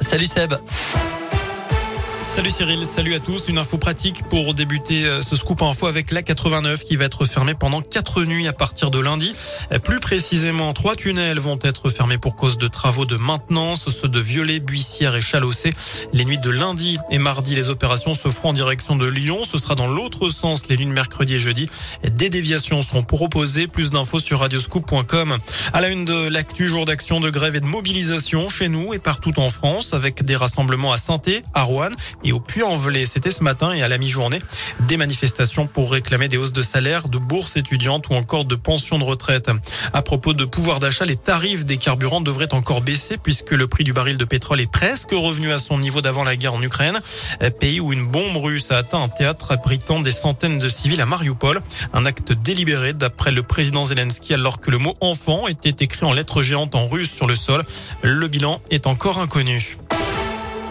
Salut Seb. Salut Cyril, salut à tous. Une info pratique pour débuter euh, ce scoop info avec la 89 qui va être fermée pendant quatre nuits à partir de lundi. Euh, plus précisément, trois tunnels vont être fermés pour cause de travaux de maintenance, ceux de Violet, Buissière et Chalossé. Les nuits de lundi et mardi, les opérations se feront en direction de Lyon. Ce sera dans l'autre sens les nuits de mercredi et jeudi. Des déviations seront proposées. Plus d'infos sur radioscoop.com. À la une de l'actu, jour d'action, de grève et de mobilisation chez nous et partout en France avec des rassemblements à Santé, à Rouen et au Puy-en-Velay. C'était ce matin et à la mi-journée, des manifestations pour réclamer des hausses de salaire, de bourses étudiantes ou encore de pensions de retraite. À propos de pouvoir d'achat, les tarifs des carburants devraient encore baisser puisque le prix du baril de pétrole est presque revenu à son niveau d'avant la guerre en Ukraine, pays où une bombe russe a atteint un théâtre abritant des centaines de civils à Mariupol. Un acte délibéré d'après le président Zelensky alors que le mot enfant était écrit en lettres géantes en russe sur le sol. Le bilan est encore inconnu.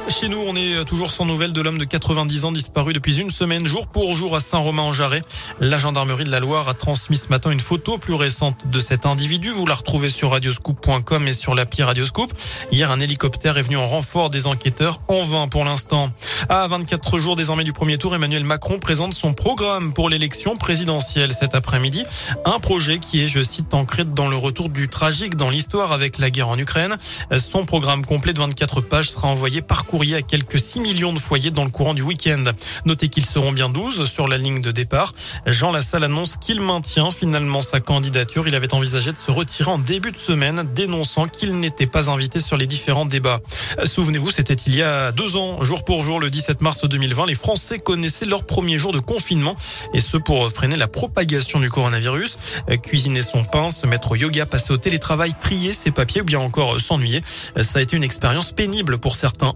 Chez nous, on est toujours sans nouvelles de l'homme de 90 ans disparu depuis une semaine, jour pour jour à Saint-Romain-en-Jarret. La gendarmerie de la Loire a transmis ce matin une photo plus récente de cet individu. Vous la retrouvez sur radioscoop.com et sur l'appli Radioscoop. Hier, un hélicoptère est venu en renfort des enquêteurs, en vain pour l'instant. À 24 jours désormais du premier tour, Emmanuel Macron présente son programme pour l'élection présidentielle cet après-midi. Un projet qui est, je cite, ancré dans le retour du tragique dans l'histoire avec la guerre en Ukraine. Son programme complet de 24 pages sera envoyé par courrier à quelques 6 millions de foyers dans le courant du week-end. Notez qu'ils seront bien 12 sur la ligne de départ. Jean Lassalle annonce qu'il maintient finalement sa candidature. Il avait envisagé de se retirer en début de semaine, dénonçant qu'il n'était pas invité sur les différents débats. Souvenez-vous, c'était il y a deux ans, jour pour jour, le 17 mars 2020, les Français connaissaient leur premier jour de confinement et ce pour freiner la propagation du coronavirus. Cuisiner son pain, se mettre au yoga, passer au télétravail, trier ses papiers ou bien encore s'ennuyer. Ça a été une expérience pénible pour certains,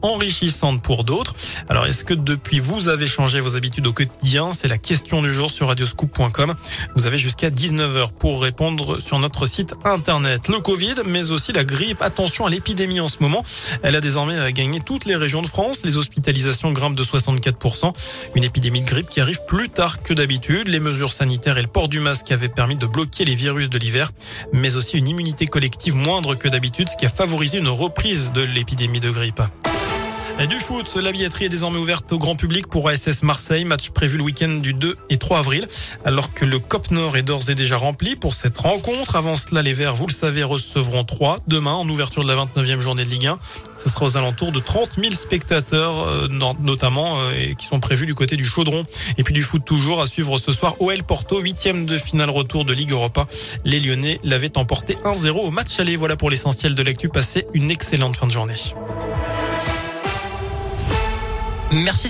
pour d'autres. Alors est-ce que depuis vous avez changé vos habitudes au quotidien? C'est la question du jour sur radioscoop.com. Vous avez jusqu'à 19h pour répondre sur notre site internet. Le Covid, mais aussi la grippe. Attention à l'épidémie en ce moment. Elle a désormais gagné toutes les régions de France. Les hospitalisations grimpent de 64%. Une épidémie de grippe qui arrive plus tard que d'habitude. Les mesures sanitaires et le port du masque avaient permis de bloquer les virus de l'hiver, mais aussi une immunité collective moindre que d'habitude, ce qui a favorisé une reprise de l'épidémie de grippe. Et du foot, la billetterie est désormais ouverte au grand public pour ASS Marseille, match prévu le week-end du 2 et 3 avril, alors que le COP Nord est d'ores et déjà rempli pour cette rencontre. Avant cela, les Verts, vous le savez, recevront 3 demain en ouverture de la 29e journée de Ligue 1. Ce sera aux alentours de 30 000 spectateurs, euh, notamment, euh, qui sont prévus du côté du Chaudron. Et puis du foot toujours à suivre ce soir. OL Porto, huitième de finale retour de Ligue Europa. Les Lyonnais l'avaient emporté 1-0 au match aller. Voilà pour l'essentiel de l'actu. Passez une excellente fin de journée. Merci